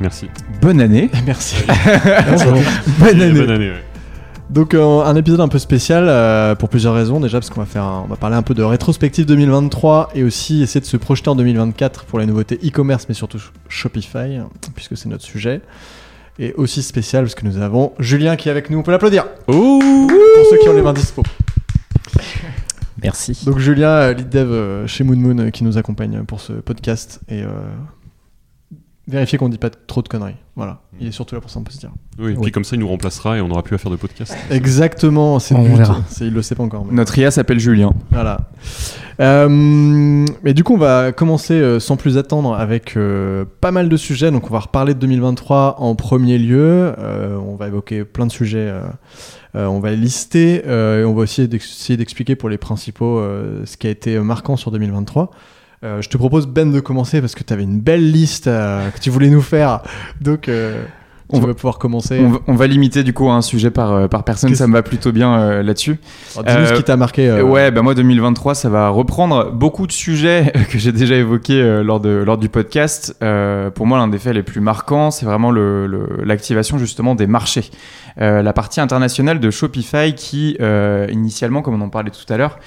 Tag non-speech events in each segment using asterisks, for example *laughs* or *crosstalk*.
Merci. Bonne année. *laughs* Merci. *laughs* Bonne année. Bonne année, ouais. Donc euh, un épisode un peu spécial euh, pour plusieurs raisons déjà parce qu'on va faire un- on va parler un peu de rétrospective 2023 et aussi essayer de se projeter en 2024 pour les nouveautés e-commerce mais surtout Shopify puisque c'est notre sujet et aussi spécial parce que nous avons Julien qui est avec nous on peut l'applaudir pour ceux qui ont les mains dispo. Merci. Donc Julien euh, lead dev chez Moon Moon qui nous accompagne pour ce podcast et euh, vérifier qu'on dit pas trop de conneries. Voilà, il est surtout là pour ça on peut se dire. Oui, et Oui. puis comme ça, il nous remplacera et on n'aura plus à faire de podcast. *laughs* Exactement, c'est le but. Il le sait pas encore. mais- Notre IA s'appelle Julien. Voilà. Euh, mais du coup, on va commencer euh, sans plus attendre avec euh, pas mal de sujets. Donc, on va reparler de 2023 en premier lieu. Euh, on va évoquer plein de sujets. euh, euh, on va les lister euh, et on va aussi essayer d'expliquer pour les principaux euh, ce qui a été marquant sur 2023. Euh, je te propose Ben de commencer parce que tu avais une belle liste euh, que tu voulais nous faire. Donc, euh, on va va- pouvoir commencer. On va, on va limiter du coup à un sujet par, par personne, ça me va plutôt bien euh, là-dessus. Dis-nous ce qui t'a marqué. euh, Ouais, bah moi 2023, ça va reprendre beaucoup de sujets que j'ai déjà évoqués euh, lors, de, lors du podcast. Pour moi, l'un des faits les plus marquants, c'est vraiment le- le- l'activation justement des marchés. La partie internationale de Shopify qui, initialement, comme on en parlait tout à l'heure,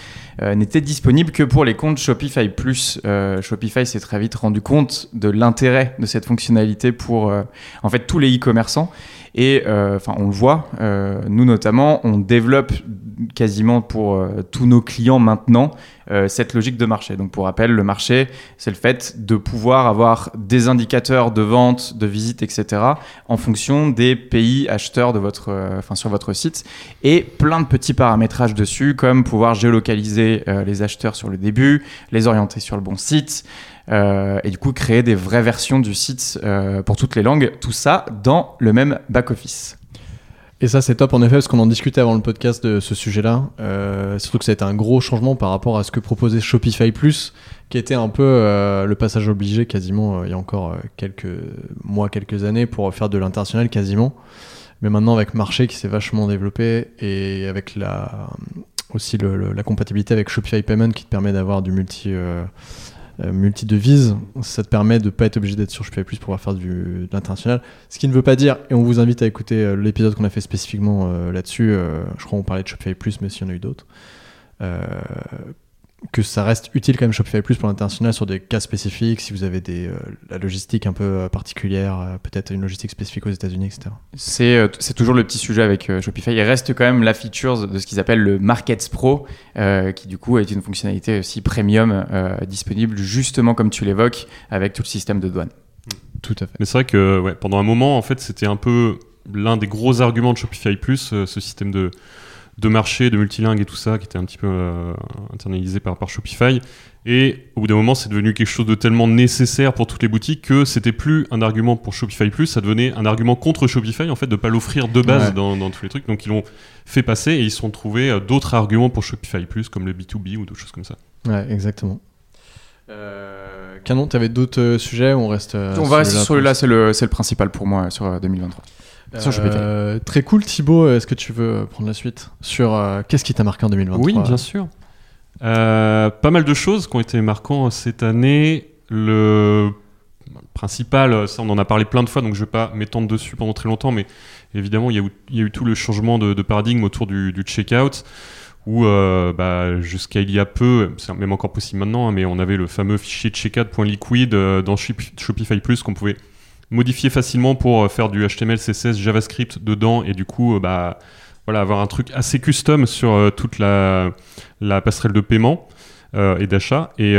euh, n'était disponible que pour les comptes Shopify Plus. Euh, Shopify s'est très vite rendu compte de l'intérêt de cette fonctionnalité pour euh, en fait tous les e-commerçants. Et euh, enfin, on le voit, nous notamment, on développe quasiment pour tous nos clients maintenant euh, cette logique de marché. Donc pour rappel, le marché, c'est le fait de pouvoir avoir des indicateurs de vente, de visite, etc. en fonction des pays acheteurs de votre, euh, enfin, sur votre site et plein de petits paramétrages dessus, comme pouvoir géolocaliser euh, les acheteurs sur le début, les orienter sur le bon site, et du coup créer des vraies versions du site pour toutes les langues, tout ça dans le même back-office. Et ça, c'est top en effet, parce qu'on en discutait avant le podcast de ce sujet-là. Euh, surtout que ça a été un gros changement par rapport à ce que proposait Shopify Plus, qui était un peu euh, le passage obligé quasiment euh, il y a encore euh, quelques mois, quelques années pour faire de l'international quasiment. Mais maintenant, avec Marché qui s'est vachement développé et avec la, aussi le- le- la compatibilité avec Shopify Payment qui te permet d'avoir du multi. Euh, euh, multi-devise, ça te permet de pas être obligé d'être sur Shopify Plus pour pouvoir faire du, de l'international. Ce qui ne veut pas dire, et on vous invite à écouter euh, l'épisode qu'on a fait spécifiquement euh, là-dessus, je crois qu'on parlait de Shopify Plus, mais s'il y en a eu d'autres, que ça reste utile quand même Shopify Plus pour l'international sur des cas spécifiques, si vous avez des, euh, la logistique un peu euh, particulière, euh, peut-être une logistique spécifique aux États-Unis, etc. C'est euh, c'est toujours le petit sujet avec euh, Shopify. Il reste quand même la feature de ce qu'ils appellent le Markets Pro, euh, qui du coup est une fonctionnalité aussi premium euh, disponible justement comme tu l'évoques avec tout le système de douane. Tout à fait. Mais c'est vrai que ouais, pendant un moment, en fait, c'était un peu l'un des gros arguments de Shopify Plus, euh, ce système de, de marché, de multilingue et tout ça, qui était un petit peu euh, internalisé par, par Shopify. Et au bout d'un moment, c'est devenu quelque chose de tellement nécessaire pour toutes les boutiques que c'était plus un argument pour Shopify Plus, ça devenait un argument contre Shopify, en fait, de pas l'offrir de base Ouais. dans, dans tous les trucs. Donc ils l'ont fait passer et ils se sont trouvés euh, d'autres arguments pour Shopify Plus, comme le B2B ou d'autres choses comme ça. Ouais, exactement. Canon, tu avais d'autres euh, sujets ou on reste euh, On va rester sur celui-là, c'est le, principal pour moi sur euh, 2023. Euh, très cool, Thibaut. Est-ce que tu veux prendre la suite sur euh, qu'est-ce qui t'a marqué en 2023 Oui, bien sûr. Euh, pas mal de choses qui ont été marquantes cette année. Le principal, ça on en a parlé plein de fois, donc je vais pas m'étendre dessus pendant très longtemps, mais évidemment il y a eu, il y a eu tout le changement de, de paradigme autour du, du checkout où euh, bah, jusqu'à il y a peu, c'est même encore possible maintenant, hein, mais on avait le fameux fichier checkout.liquid euh, dans Shopify Plus qu'on pouvait modifier facilement pour euh, faire du HTML, CSS, JavaScript dedans et du coup bah, voilà, avoir un truc assez custom sur toute la, passerelle de paiement et d'achat. Et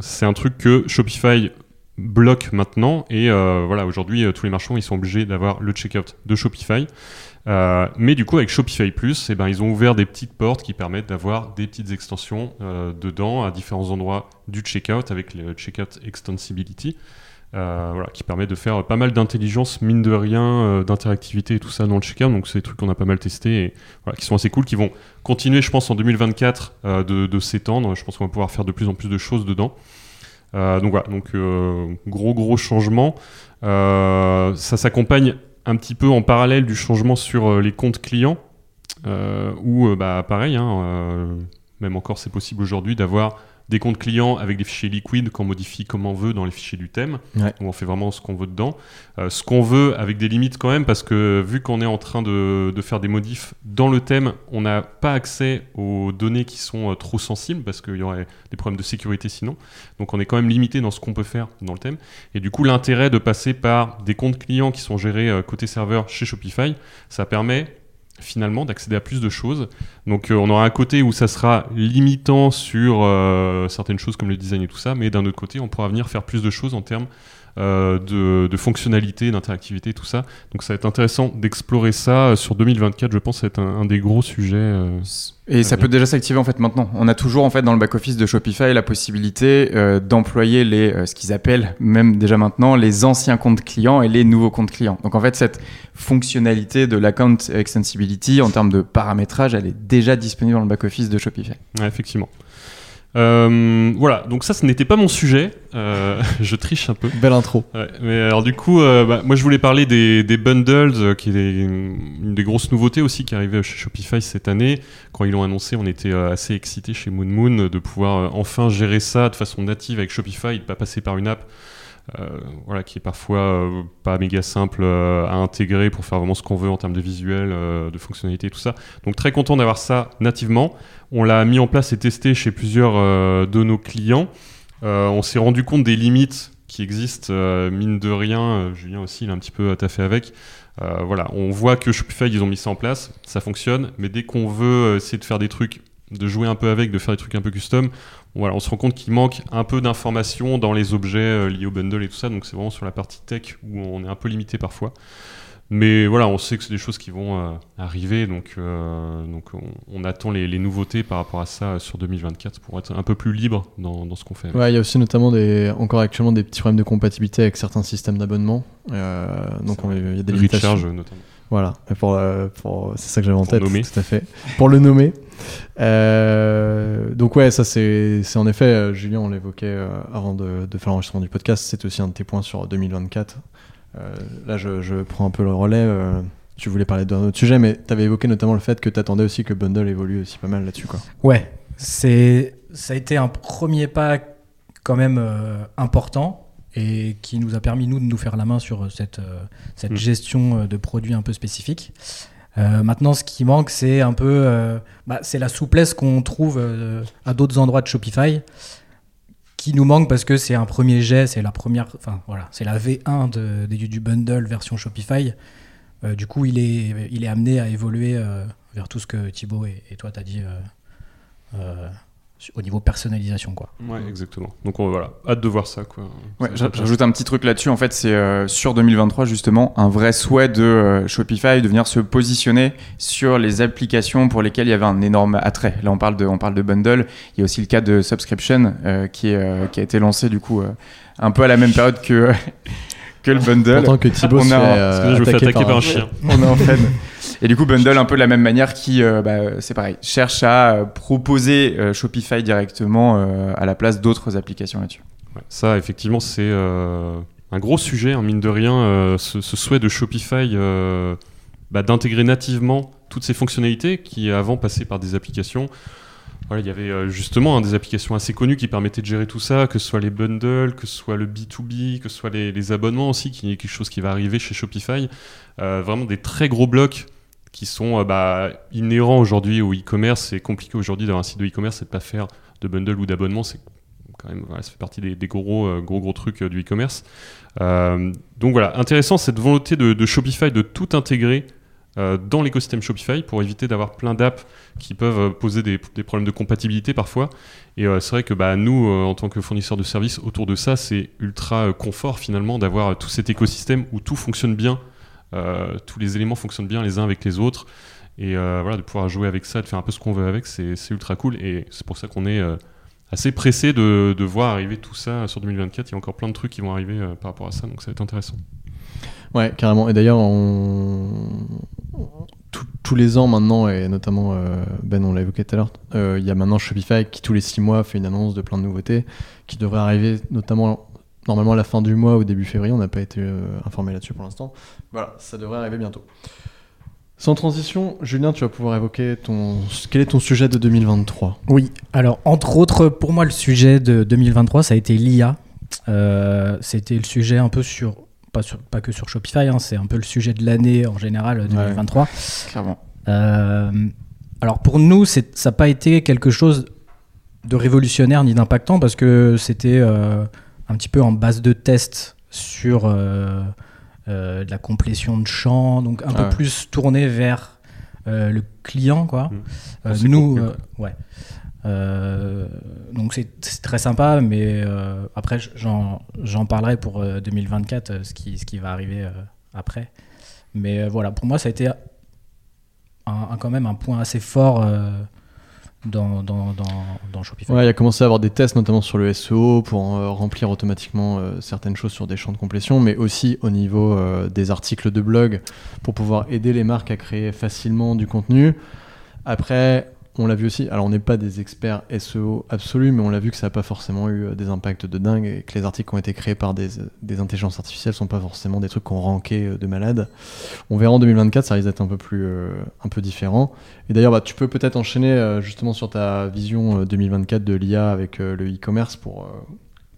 c'est un truc que Shopify bloque maintenant et voilà aujourd'hui tous les marchands ils sont obligés d'avoir le checkout de Shopify euh, mais du coup, avec Shopify Plus, eh ben, ils ont ouvert des petites portes qui permettent d'avoir des petites extensions euh, dedans à différents endroits du checkout avec le checkout extensibility. Euh, qui permet de faire pas mal d'intelligence, mine de rien, d'interactivité et tout ça dans le checkout. Donc, c'est des trucs qu'on a pas mal testé et qui sont assez cool, qui vont continuer, je pense, en 2024 de, de s'étendre. Je pense qu'on va pouvoir faire de plus en plus de choses dedans. donc, voilà, donc gros, gros changement. ça s'accompagne un petit peu en parallèle du changement sur euh, les comptes clients, euh, où euh, bah, pareil, hein, même encore c'est possible aujourd'hui d'avoir des comptes clients avec des fichiers liquides qu'on modifie comme on veut dans les fichiers du thème, où on fait vraiment ce qu'on veut dedans. Euh, ce qu'on veut avec des limites quand même, parce que vu qu'on est en train de, de, faire des modifs dans le thème, on n'a pas accès aux données qui sont euh, trop sensibles, parce qu'il y aurait des problèmes de sécurité sinon. Donc on est quand même limité dans ce qu'on peut faire dans le thème. Et du coup, l'intérêt de passer par des comptes clients qui sont gérés euh, côté serveur chez Shopify, ça permet finalement d'accéder à plus de choses. Donc euh, on aura un côté où ça sera limitant sur euh, certaines choses comme le design et tout ça, mais d'un autre côté on pourra venir faire plus de choses en termes de, de, fonctionnalité, d'interactivité, tout ça. Donc ça va être intéressant d'explorer ça euh, sur 2024. Je pense ça va être un, des gros sujets. Euh, et ça peut déjà s'activer en fait maintenant. On a toujours en fait dans le back office de Shopify la possibilité d'employer les ce qu'ils appellent même déjà maintenant les anciens comptes clients et les nouveaux comptes clients. Donc en fait cette fonctionnalité de l'account extensibility en termes de paramétrage, elle est déjà disponible dans le back office de Shopify. Ouais, effectivement. Euh, voilà, donc ça, ce n'était pas mon sujet. Euh, *laughs* je triche un peu. Belle intro. Ouais, mais alors du coup, euh, bah, moi je voulais parler des, des bundles, qui est une des grosses nouveautés aussi qui arrivait chez Shopify cette année. Quand ils l'ont annoncé, on était assez excités chez Moon Moon de pouvoir enfin gérer ça de façon native avec Shopify, de pas passer par une app. Euh, voilà, qui est parfois euh, pas méga simple euh, à intégrer pour faire vraiment ce qu'on veut en termes de visuel, de fonctionnalité et tout ça. Donc très content d'avoir ça nativement. On l'a mis en place et testé chez plusieurs de nos clients. on s'est rendu compte des limites qui existent, mine de rien. Julien aussi, il a un petit peu taffé avec. voilà, on voit que Shopify, ils ont mis ça en place, ça fonctionne, mais dès qu'on veut essayer de faire des trucs, de jouer un peu avec, de faire des trucs un peu custom, voilà, on se rend compte qu'il manque un peu d'informations dans les objets euh, liés au bundle et tout ça, donc c'est vraiment sur la partie tech où on est un peu limité parfois. Mais voilà, on sait que c'est des choses qui vont euh, arriver, donc, euh, donc on, attend les, nouveautés par rapport à ça sur 2024 pour être un peu plus libre dans, dans ce qu'on fait. Ouais, il y a aussi notamment des, encore actuellement des petits problèmes de compatibilité avec certains systèmes d'abonnement. donc il y a des limitations. Recharge notamment. Voilà, pour, pour c'est ça que j'avais en tête, tout à fait. Pour le nommer. Euh, donc ouais, ça c'est en effet, euh, Julien, on l'évoquait euh, avant de, de faire l'enregistrement du podcast, c'est aussi un de tes points sur 2024. là, je, je, prends un peu le relais. tu voulais parler d'un autre sujet, mais tu avais évoqué notamment le fait que tu attendais aussi que Bundle évolue aussi pas mal là-dessus. quoi. Ouais, c'est ça a été un premier pas quand même important et qui nous a permis nous de nous faire la main sur cette, cette mm. gestion de produits un peu spécifiques. Euh, maintenant, ce qui manque, c'est un peu, euh, bah, c'est la souplesse qu'on trouve euh, à d'autres endroits de Shopify, qui nous manque parce que c'est un premier jet, c'est la première, enfin voilà, c'est la V1 de, du bundle version Shopify. du coup, il est, il est amené à évoluer vers tout ce que Thibaut et, et toi t'as dit au niveau personnalisation quoi. Ouais, exactement. Donc on, voilà, hâte de voir ça quoi. Ouais, j'ajoute un petit truc là-dessus en fait, c'est euh, sur 2023 justement un vrai souhait de euh, Shopify de venir se positionner sur les applications pour lesquelles il y avait un énorme attrait. Là on parle de on parle de bundle, il y a aussi le cas de subscription euh, qui est qui a été lancé du coup un peu à la même période que *laughs* que le bundle. Pourtant que Thibaut on a, je me fais attaquer par un chien. On est en fait Et du coup, Bundle, un peu de la même manière, qui, euh, bah, c'est pareil, cherche à euh, proposer euh, Shopify directement à la place d'autres applications là-dessus. ça, effectivement, c'est un gros sujet, hein, mine de rien, ce, souhait de Shopify bah, d'intégrer nativement toutes ces fonctionnalités qui avant passaient par des applications. Voilà, il y avait justement hein, des applications assez connues qui permettaient de gérer tout ça, que ce soit les bundles, que ce soit le B2B, que ce soit les, abonnements aussi, qui est quelque chose qui va arriver chez Shopify. Vraiment des très gros blocs qui sont euh, bah, inhérents aujourd'hui au e-commerce. C'est compliqué aujourd'hui d'avoir un site de e-commerce et de pas faire de bundle ou d'abonnement. C'est quand même, ça fait partie des, gros, euh, gros, gros trucs euh, du e-commerce. Donc voilà, intéressant cette volonté de, Shopify de tout intégrer dans l'écosystème Shopify pour éviter d'avoir plein d'apps qui peuvent poser des, problèmes de compatibilité parfois. Et c'est vrai que bah, nous, en tant que fournisseurs de services, autour de ça, c'est ultra confort finalement d'avoir tout cet écosystème où tout fonctionne bien, tous les éléments fonctionnent bien les uns avec les autres. Et euh, voilà, de pouvoir jouer avec ça, de faire un peu ce qu'on veut avec, c'est ultra cool. Et c'est pour ça qu'on est euh, assez pressé de, voir arriver tout ça sur 2024. Il y a encore plein de trucs qui vont arriver euh, par rapport à ça, donc ça va être intéressant. Ouais, carrément. Et d'ailleurs, tous- les ans maintenant, et notamment euh, Ben, on l'a évoqué tout à l'heure, euh, il y a maintenant Shopify qui tous les six mois fait une annonce de plein de nouveautés qui devraient arriver notamment normalement à la fin du mois ou début février. On n'a pas été euh, informé là-dessus pour l'instant. Voilà, ça devrait arriver bientôt. Sans transition, Julien, tu vas pouvoir évoquer ton. Quel est ton sujet de 2023 Oui, alors entre autres, pour moi, le sujet de 2023, ça a été l'IA. Euh, C'était le sujet un peu sur pas, sur, pas que sur Shopify, hein, c'est un peu le sujet de l'année en général 2023. Clairement. Euh, alors pour nous, ça n'a pas été quelque chose de révolutionnaire ni d'impactant parce que c'était euh, un petit peu en base de test sur euh, euh, de la complétion de champs, donc un Ah peu ouais. plus tourné vers euh, le client, quoi. Mmh. Nous, ouais. Donc c'est très sympa, mais après j'en parlerai pour euh, 2024, euh, ce qui, ce qui va arriver après. Mais voilà, pour moi ça a été un, un- quand même un point assez fort dans, dans, dans, dans Shopify. Ouais, il a commencé à avoir des tests, notamment sur le SEO, pour euh, remplir automatiquement euh, certaines choses sur des champs de complétion, mais aussi au niveau euh, des articles de blog, pour pouvoir aider les marques à créer facilement du contenu. Après, on l'a vu aussi, alors on n'est pas des experts SEO absolus, mais on l'a vu que ça n'a pas forcément eu euh, des impacts de dingue, et que les articles qui ont été créés par des, des intelligences artificielles sont pas forcément des trucs qui ont ranké euh, de malade. On verra en 2024, ça risque d'être un peu plus euh, un peu différent. Et d'ailleurs, bah, tu peux peut-être enchaîner euh, justement sur ta vision euh, 2024 de l'IA avec euh, le e-commerce pour euh,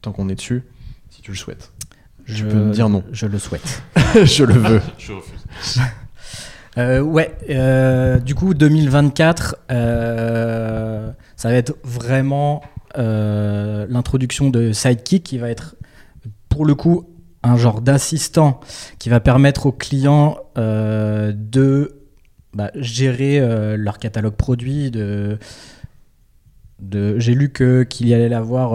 tant qu'on est dessus, si tu le souhaites. Je, peux me dire non. Je le souhaite. *laughs* je le veux. Je refuse. *laughs* Euh, ouais, euh, du coup 2024, euh, ça va être vraiment l'introduction de Sidekick qui va être pour le coup un genre d'assistant qui va permettre aux clients de bah, gérer leur catalogue produit, de, j'ai lu qu'il y allait l'avoir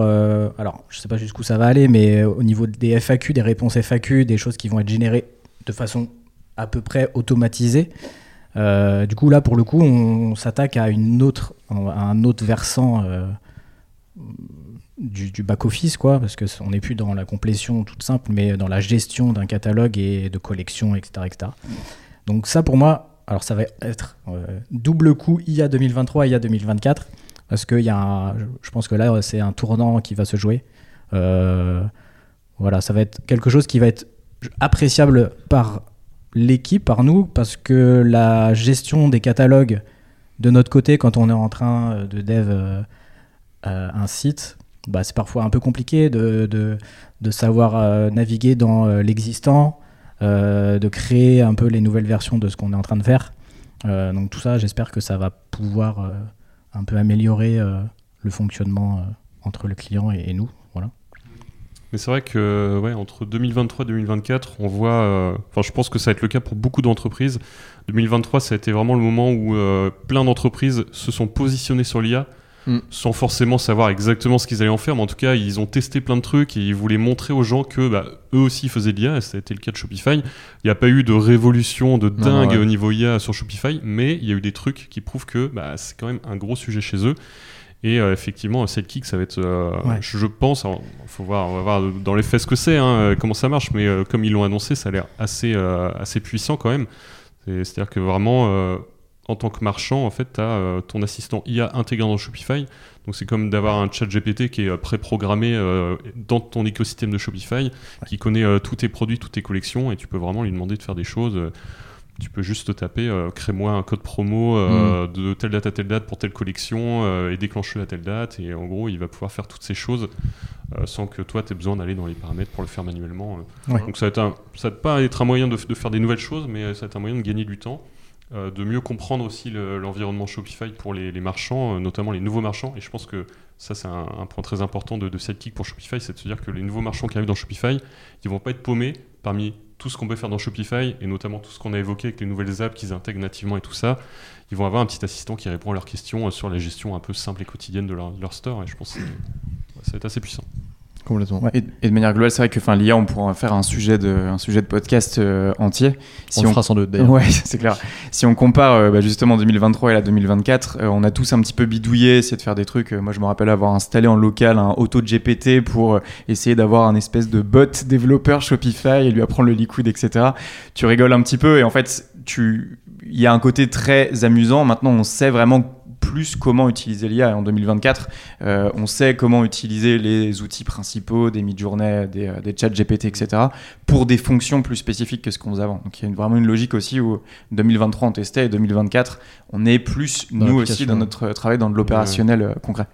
alors je sais pas jusqu'où ça va aller mais au niveau des FAQ des réponses FAQ des choses qui vont être générées de façon à peu près automatisée Euh, du coup là pour le coup on, s'attaque à une autre un autre versant euh, du, back office quoi parce que c- on n'est plus dans la complétion toute simple mais dans la gestion d'un catalogue et de collection etc etc donc ça pour moi alors ça va être euh, double coup IA 2023 IA 2024 parce que y a je- pense que là c'est un tournant qui va se jouer. Voilà ça va être quelque chose qui va être appréciable par l'équipe, par nous, parce que la gestion des catalogues de notre côté, quand on est en train euh, de dev euh, euh, un site, bah, c'est parfois un peu compliqué de, savoir naviguer dans l'existant, de créer un peu les nouvelles versions de ce qu'on est en train de faire. Donc tout ça, j'espère que ça va pouvoir un peu améliorer le fonctionnement entre le client et, et nous. Voilà. Mais c'est vrai que ouais, entre 2023 et 2024, on voit. euh, Enfin, je pense que ça va être le cas pour beaucoup d'entreprises. 2023, ça a été vraiment le moment où euh, plein d'entreprises se sont positionnées sur l'IA. Mm. Sans forcément savoir exactement ce qu'ils allaient en faire, mais en tout cas, ils ont testé plein de trucs et ils voulaient montrer aux gens que bah, eux aussi faisaient de l'IA, et ça a été le cas de Shopify. Il n'y a pas eu de révolution de Non, dingue ouais. au niveau IA sur Shopify, mais il y a eu des trucs qui prouvent que bah, c'est quand même un gros sujet chez eux. Et euh, effectivement, Sidekick, ça va être, euh, Ouais. je, pense, alors, faut voir, on va voir dans les faits ce que c'est, hein, euh, comment ça marche, mais comme ils l'ont annoncé, ça a l'air assez, assez puissant quand même. C'est- C'est-à-dire que vraiment, en tant que marchand, en fait, tu as ton assistant IA intégré dans Shopify. Donc c'est comme d'avoir un chat GPT qui est euh, préprogrammé euh, dans ton écosystème de Shopify, qui connaît tous tes produits, toutes tes collections, et tu peux vraiment lui demander de faire des choses. Tu peux juste taper euh, crée-moi un code promo euh, Mm. de telle date à telle date pour telle collection euh, et déclenche-le à telle date. Et en gros, il va pouvoir faire toutes ces choses sans que toi, tu aies besoin d'aller dans les paramètres pour le faire manuellement. Ouais. Donc ça va, être un- ça va pas être un moyen de, faire des nouvelles choses, mais ça va être un moyen de gagner du temps. de mieux comprendre aussi le- l'environnement Shopify pour les, les marchands, notamment les nouveaux marchands. Et je pense que ça, c'est un, un point très important de, de Sidekick pour Shopify, c'est de se dire que les nouveaux marchands qui arrivent dans Shopify, ils vont pas être paumés parmi tout ce qu'on peut faire dans Shopify et notamment tout ce qu'on a évoqué avec les nouvelles apps qu'ils intègrent nativement et tout ça. Ils vont avoir un petit assistant qui répond à leurs questions euh, sur la gestion un peu simple et quotidienne de leur, store. Et je pense que ça va être assez puissant. Complètement. Et, et de manière globale, c'est vrai que enfin, l'IA, on pourra faire un sujet de, un sujet de podcast euh, entier. on le fera sans doute d'ailleurs. Ouais, *laughs* c'est clair. Si on compare euh, bah, justement 2023 et la 2024, euh, on a tous un petit peu bidouillé, essayé de faire des trucs. Moi, je me rappelle avoir installé en local un auto GPT pour essayer d'avoir un espèce de bot développeur Shopify et lui apprendre le liquide, etc. Tu rigoles un petit peu et en fait, tu, il y a un côté très amusant. Maintenant, on sait vraiment plus comment utiliser l'IA en 2024. Euh, on sait comment utiliser les outils principaux des mid-journées, des, euh, des chats GPT, etc. pour des fonctions plus spécifiques que ce qu'on faisait avant. Donc il y a une- vraiment une logique aussi où 2023 on testait et 2024 on est plus Dans nous aussi dans notre travail dans de l'opérationnel euh, concret.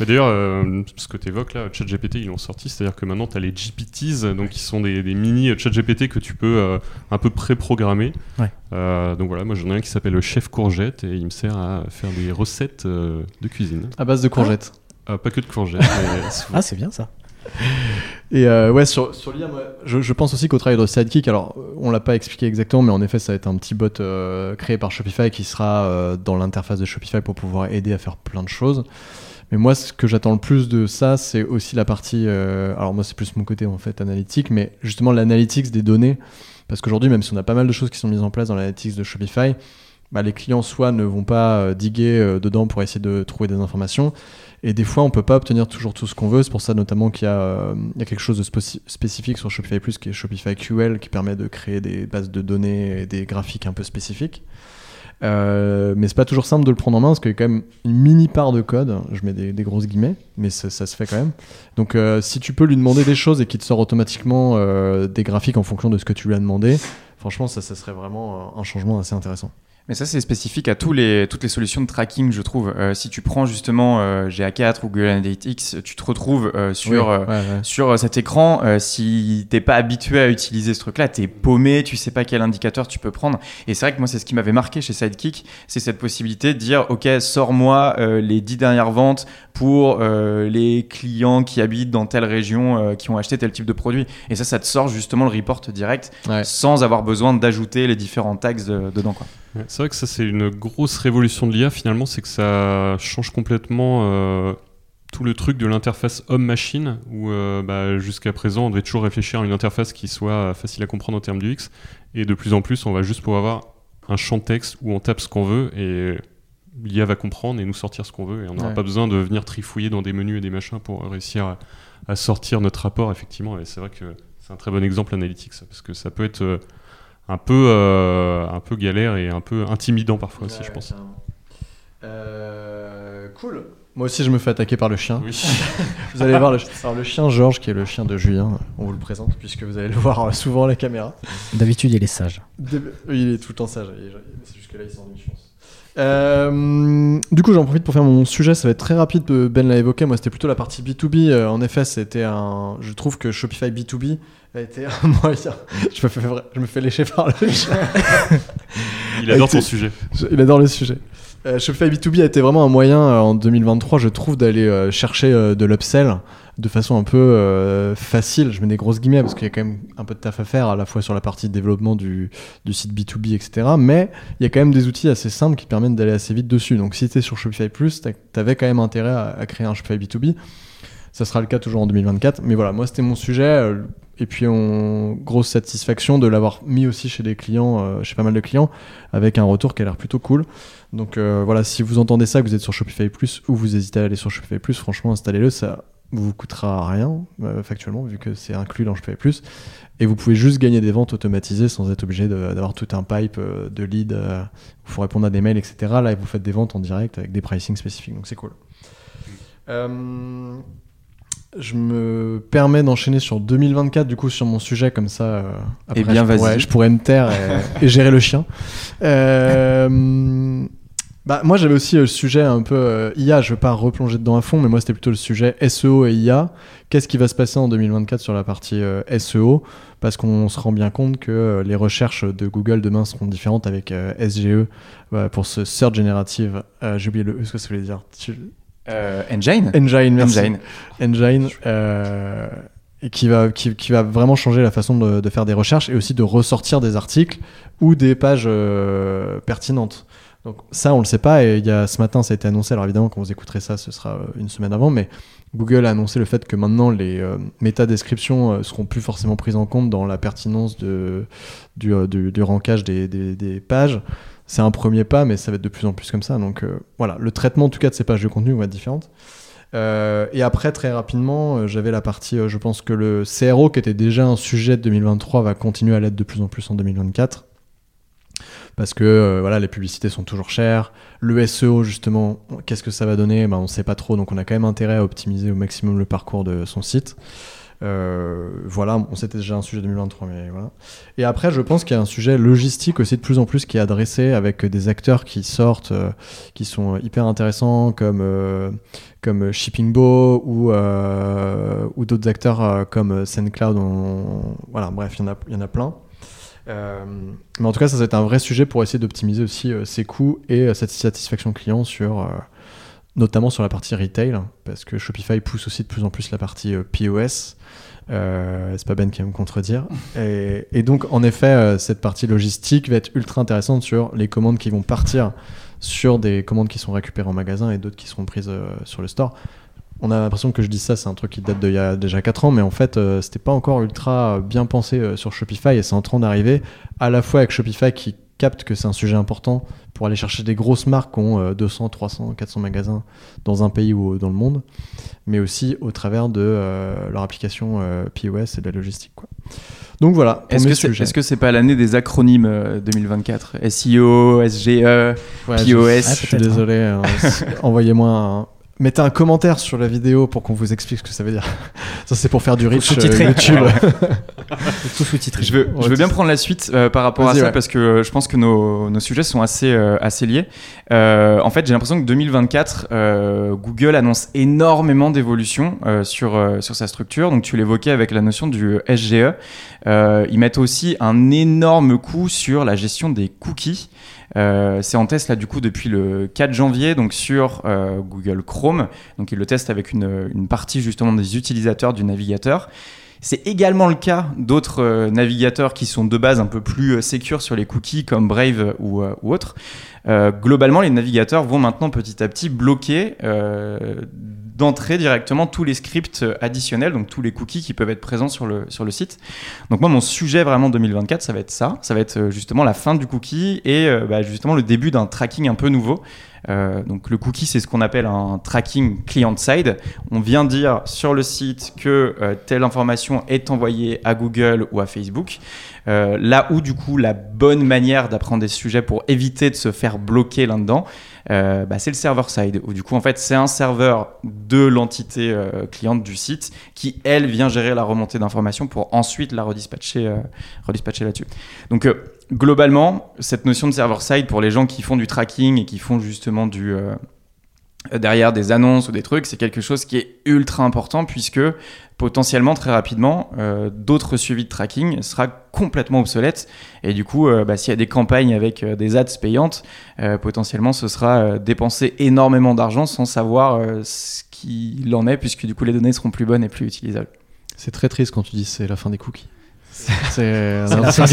D'ailleurs, euh, ce que tu évoques là, ChatGPT, ils l'ont sorti, c'est-à-dire que maintenant tu as les GPTs, donc qui sont des, des mini ChatGPT que tu peux euh, un peu pré-programmer. Ouais. Euh, donc voilà, moi j'en ai un qui s'appelle le chef courgette et il me sert à faire des recettes de cuisine. À base de courgettes. Ah, pas que de courgettes. *laughs* Ah, c'est bien ça. Et euh, ouais, sur, sur l'IA, je, je pense aussi qu'au travail de Sidekick, alors on l'a pas expliqué exactement, mais en effet, ça va être un petit bot euh, créé par Shopify qui sera euh, dans l'interface de Shopify pour pouvoir aider à faire plein de choses. Mais moi, ce que j'attends le plus de ça, c'est aussi la partie. euh, alors moi, c'est plus mon côté en fait analytique, mais justement l'analytics des données, parce qu'aujourd'hui, même si on a pas mal de choses qui sont mises en place dans l'analytics de Shopify, bah, les clients soit ne vont pas euh, diguer euh, dedans pour essayer de trouver des informations, et des fois, on peut pas obtenir toujours tout ce qu'on veut. C'est pour ça notamment qu'il y, y a quelque chose de spéci- spécifique sur Shopify Plus qui est Shopify QL qui permet de créer des bases de données et des graphiques un peu spécifiques. Euh, mais c'est pas toujours simple de le prendre en main parce qu'il y a quand même une mini part de code. Je mets des, grosses guillemets, mais ça, se fait quand même. Donc, euh, si tu peux lui demander des choses et qu'il te sort automatiquement euh, des graphiques en fonction de ce que tu lui as demandé, franchement, ça, ça serait vraiment un changement assez intéressant. Mais ça, c'est spécifique à tous les, toutes les solutions de tracking, je trouve. Euh, si tu prends justement euh, GA4 ou Google Analytics, tu te retrouves euh, sur, Oui, euh, ouais, ouais. sur cet écran. euh, si t'es pas habitué à utiliser ce truc-là, t'es paumé, tu sais pas quel indicateur tu peux prendre. Et c'est vrai que moi, c'est ce qui m'avait marqué chez Sidekick, c'est cette possibilité de dire, ok, sors-moi euh, les 10 dernières ventes pour euh, les clients qui habitent dans telle région, euh, qui ont acheté tel type de produit. Et ça, ça te sort justement le report direct, Ouais. sans avoir besoin d'ajouter les différents tags de- dedans. Quoi. C'est vrai que ça, c'est une grosse révolution de l'IA finalement, c'est que ça change complètement euh, tout le truc de l'interface homme-machine, où euh, bah, jusqu'à présent, on devait toujours réfléchir à une interface qui soit facile à comprendre en termes du X, et de plus en plus, on va juste pouvoir avoir un champ texte où on tape ce qu'on veut, et l'IA va comprendre et nous sortir ce qu'on veut, et on n'aura Ouais. pas besoin de venir trifouiller dans des menus et des machins pour réussir à, à sortir notre rapport, effectivement, et c'est vrai que c'est un très bon exemple analytique, ça, parce que ça peut être... euh, un peu, euh, un peu galère et un peu intimidant parfois aussi, je pense. Euh, cool. Moi aussi, je me fais attaquer par le chien. Oui. *laughs* Vous allez voir le, alors, le chien Georges, qui est le chien de Julien. On vous le présente puisque vous allez le voir souvent à la caméra. D'habitude, il est sage. Il est tout le temps sage. C'est juste que là, il s'ennuie, je pense. Euh, du coup, j'en profite pour faire mon sujet. Ça va être très rapide. Ben l'a évoqué. Moi, c'était plutôt la partie B2B. Euh, en effet, c'était un. Je trouve que Shopify B2B a été un *laughs* moyen. Je me fais, vra- je me fais lécher par le. Il adore ton sujet. Je- Il adore le sujet. Euh, Shopify B2B a été vraiment un moyen euh, en 2023, je trouve, d'aller euh, chercher de l'upsell de façon un peu facile. Je mets des grosses guillemets parce qu'il y a quand même un peu de taf à faire à la fois sur la partie développement du, site B2B, etc. Mais il y a quand même des outils assez simples qui permettent d'aller assez vite dessus. Donc si tu es sur Shopify Plus, tu avais quand même intérêt à créer un Shopify B2B. Ça sera le cas toujours en 2024. Mais voilà, moi c'était mon sujet. Et puis grosse satisfaction de l'avoir mis aussi chez des clients, euh, chez pas mal de clients, avec un retour qui a l'air plutôt cool. Donc euh, voilà, si vous entendez ça, que vous êtes sur Shopify Plus ou vous hésitez à aller sur Shopify Plus, franchement installez-le, ça vous coûtera rien euh, factuellement vu que c'est inclus dans Shopify Plus. Et vous pouvez juste gagner des ventes automatisées sans être obligé d'avoir tout un pipe de leads. euh, il faut répondre à des mails, etc. Là, vous faites des ventes en direct avec des pricing spécifiques, donc c'est cool. Je me permets d'enchaîner sur 2024, du coup, sur mon sujet, comme ça. euh, après, Eh bien, je, pourrais, je pourrais me taire et, *laughs* et gérer le chien. Euh, bah, moi, j'avais aussi euh, le sujet un peu euh, IA. Je veux pas replonger dedans à fond, mais moi, c'était plutôt le sujet SEO et IA. Qu'est-ce qui va se passer en 2024 sur la partie SEO Parce qu'on se rend bien compte que les recherches de Google demain seront différentes avec SGE pour ce Search Generative. J'ai oublié le ce que ça voulait dire. Tu- Euh, Engine Engine, merci. Engine. Engine, euh, et qui va, qui, qui va vraiment changer la façon de, de faire des recherches et aussi de ressortir des articles ou des pages euh, pertinentes. Donc ça, on le sait pas. Et il y a, ce matin, ça a été annoncé. Alors évidemment, quand vous écouterez ça, ce sera une semaine avant. Mais Google a annoncé le fait que maintenant, les métadescriptions seront plus forcément prises en compte dans la pertinence de, du, du, du rankage des, des, des pages. C'est un premier pas, mais ça va être de plus en plus comme ça. Donc euh, voilà, le traitement en tout cas de ces pages de contenu va être différente. Euh, et après, très rapidement, euh, j'avais la partie, je pense que le CRO, qui était déjà un sujet de 2023, va continuer à l'être de plus en plus en 2024. Parce que voilà, les publicités sont toujours chères. Le SEO, justement, qu'est-ce que ça va donner? Ben, On ne sait pas trop, donc on a quand même intérêt à optimiser au maximum le parcours de son site. Euh, voilà, bon, c'était déjà un sujet 2023, mais voilà. Et après, je pense qu'il y a un sujet logistique aussi de plus en plus qui est adressé avec des acteurs qui sortent, euh, qui sont hyper intéressants, comme, euh, comme Shippingbo ou, euh, ou d'autres acteurs comme SendCloud. on- Voilà, bref, il y en a, y en a plein. Mais en tout cas, ça, c'est un vrai sujet pour essayer d'optimiser aussi euh, ses coûts et euh, cette satisfaction client sur. Notamment sur la partie retail, parce que Shopify pousse aussi de plus en plus la partie euh, POS. Euh, c'est pas Ben qui va me contredire. *laughs* Et, et donc, en effet, euh, cette partie logistique va être ultra intéressante sur les commandes qui vont partir sur des commandes qui sont récupérées en magasin et d'autres qui seront prises sur le store. On a l'impression que je dis ça, c'est un truc qui date d'il y a déjà 4 ans, mais en fait, c'était pas encore ultra bien pensé sur Shopify et c'est en train d'arriver à la fois avec Shopify qui capte que c'est un sujet important pour aller chercher des grosses marques qui ont euh, 200, 300, 400 magasins dans un pays ou dans le monde, mais aussi au travers de euh, leur application euh, POS et de la logistique. Quoi. Donc voilà. Est-ce que c'est que c'est pas l'année des acronymes euh, 2024 SEO, SGE Ouais, POS. je, Ah, je suis peut-être, désolé. hein. *laughs* Envoyez-moi un. Mettez un commentaire sur la vidéo pour qu'on vous explique ce que ça veut dire. *laughs* Ça, c'est pour faire du reach euh. YouTube. Tout *laughs* sous-titré. Je veux, je bien prendre la suite euh, par rapport à ça ouais. parce que euh, je pense que nos, nos sujets sont assez, euh, assez liés. Euh, en fait, j'ai l'impression que 2024, euh, Google annonce énormément d'évolutions euh, sur, euh, sur sa structure. Donc, tu l'évoquais avec la notion du SGE. Euh, ils mettent aussi un énorme coup sur la gestion des cookies. Euh, c'est en test là du coup depuis le 4 janvier donc sur euh, Google Chrome. Donc le testent avec une, partie justement des utilisateurs du navigateur. C'est également le cas d'autres euh, navigateurs qui sont de base un peu plus euh, sur les cookies comme Brave ou, ou autres. Euh, globalement, les navigateurs vont maintenant petit à petit bloquer euh, d'entrée directement tous les scripts additionnels, donc tous les cookies qui peuvent être présents sur le, sur le site. Donc moi, mon sujet vraiment 2024, ça va être ça. Ça va être euh, justement la fin du cookie et bah, justement le début d'un tracking un peu nouveau. Euh, donc le cookie, c'est ce qu'on appelle un tracking client-side. On vient dire sur le site que euh, telle information est envoyée à Google ou à Facebook. Euh, là où du coup la bonne manière d'apprendre des sujets pour éviter de se faire bloquer là-dedans, bah, c'est le server-side. Où du coup en fait c'est un serveur de l'entité cliente du site qui elle vient gérer la remontée d'informations pour ensuite la redispatcher, là-dessus. Donc globalement, cette notion de server-side pour les gens qui font du tracking et qui font justement du euh, derrière des annonces ou des trucs, c'est quelque chose qui est ultra important puisque potentiellement très rapidement euh, d'autres suivis de tracking sera complètement obsolète et du coup euh, bah, s'il y a des campagnes avec euh, des ads payantes euh, potentiellement ce sera dépenser énormément d'argent sans savoir ce qu'il en est puisque du coup les données seront plus bonnes et plus utilisables. C'est très triste quand tu dis c'est la fin des cookies. C'est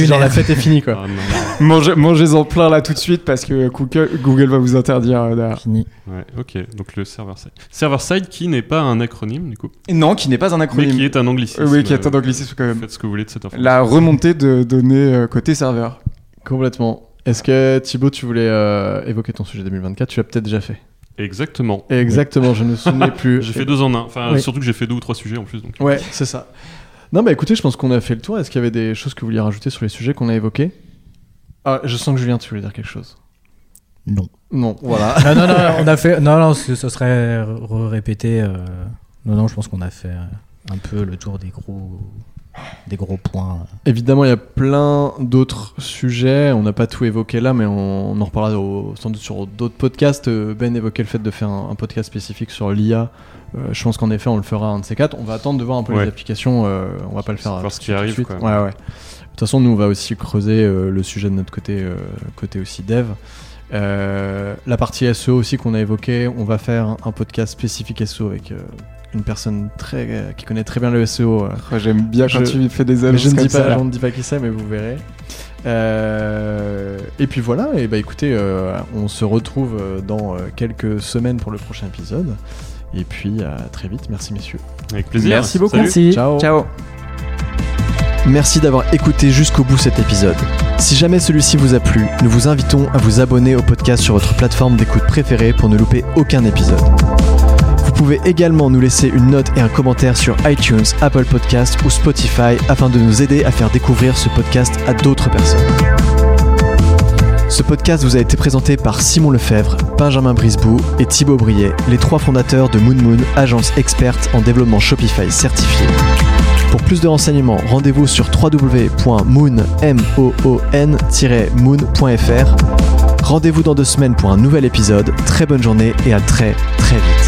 genre la fête est finie quoi. Non. Mangez, mangez-en plein là tout de suite parce que Google, Google va vous interdire euh. Fini. Ouais, ok. Donc le server-side. Server-side qui n'est pas un acronyme du coup, Non, qui n'est pas un mais acronyme. qui est un anglicisme. Euh, oui, qui est un Euh, anglicisme quand même. Faites ce que vous voulez de cette information. La remontée de données euh, côté serveur. Complètement. Est-ce que Thibaut, tu voulais euh, évoquer ton sujet 2024 Tu l'as peut-être déjà fait. Exactement. Exactement, je ne me souvenais *laughs* plus. J'ai fait deux en un. Enfin, Oui. surtout que j'ai fait deux ou trois sujets en plus. Donc. Ouais, c'est ça. Non, bah écoutez, je pense qu'on a fait le tour. Est-ce qu'il y avait des choses que vous vouliez rajouter sur les sujets qu'on a évoqués? Ah, je sens que Julien, tu voulais dire quelque chose. Non. Non, voilà. non, non, non, on a *laughs* fait. Non, non, ce, ce serait répété. euh, Non, non, je pense qu'on a fait un peu le tour des gros, des gros points. Évidemment, il y a plein d'autres sujets. On n'a pas tout évoqué là, mais on, on en reparlera au- sans doute sur d'autres podcasts. Euh, Ben évoquait le fait de faire un, un podcast spécifique sur l'IA. Euh, je pense qu'en effet, on le fera un de ces quatre. On va attendre de voir un peu Ouais. les applications. euh, on va pas le faire. Voir ce qui tout de arrive, suite. quoi. Ouais, ouais. De toute façon, nous, on va aussi creuser euh, le sujet de notre côté, euh, côté aussi dev. Euh, la partie SEO aussi qu'on a évoqué, on va faire un, podcast spécifique SEO avec euh, une personne très, euh, qui connaît très bien le SEO. euh, Oh, J'aime bien quand Je- tu fais des mais annonces je ne, dis pas, je ne dis pas qui c'est, mais vous verrez. Euh, et puis voilà, et bah écoutez, euh, on se retrouve dans quelques semaines pour le prochain épisode. Et puis à très vite, merci messieurs. Avec plaisir. Merci beaucoup. Salut. Merci. Ciao. Ciao. Merci d'avoir écouté jusqu'au bout cet épisode. Si jamais celui-ci vous a plu, nous vous invitons à vous abonner au podcast sur votre plateforme d'écoute préférée pour ne louper aucun épisode. Vous pouvez également nous laisser une note et un commentaire sur iTunes, Apple Podcast ou Spotify afin de nous aider à faire découvrir ce podcast à d'autres personnes. Ce podcast vous a été présenté par Simon Lefebvre, Benjamin Brisbou et Thibaut Briet, les trois fondateurs de Moon Moon, agence experte en développement Shopify certifié. Pour plus de renseignements, rendez-vous sur www.moon-moon.fr. Rendez-vous dans deux semaines pour un nouvel épisode. Très bonne journée et à très très vite.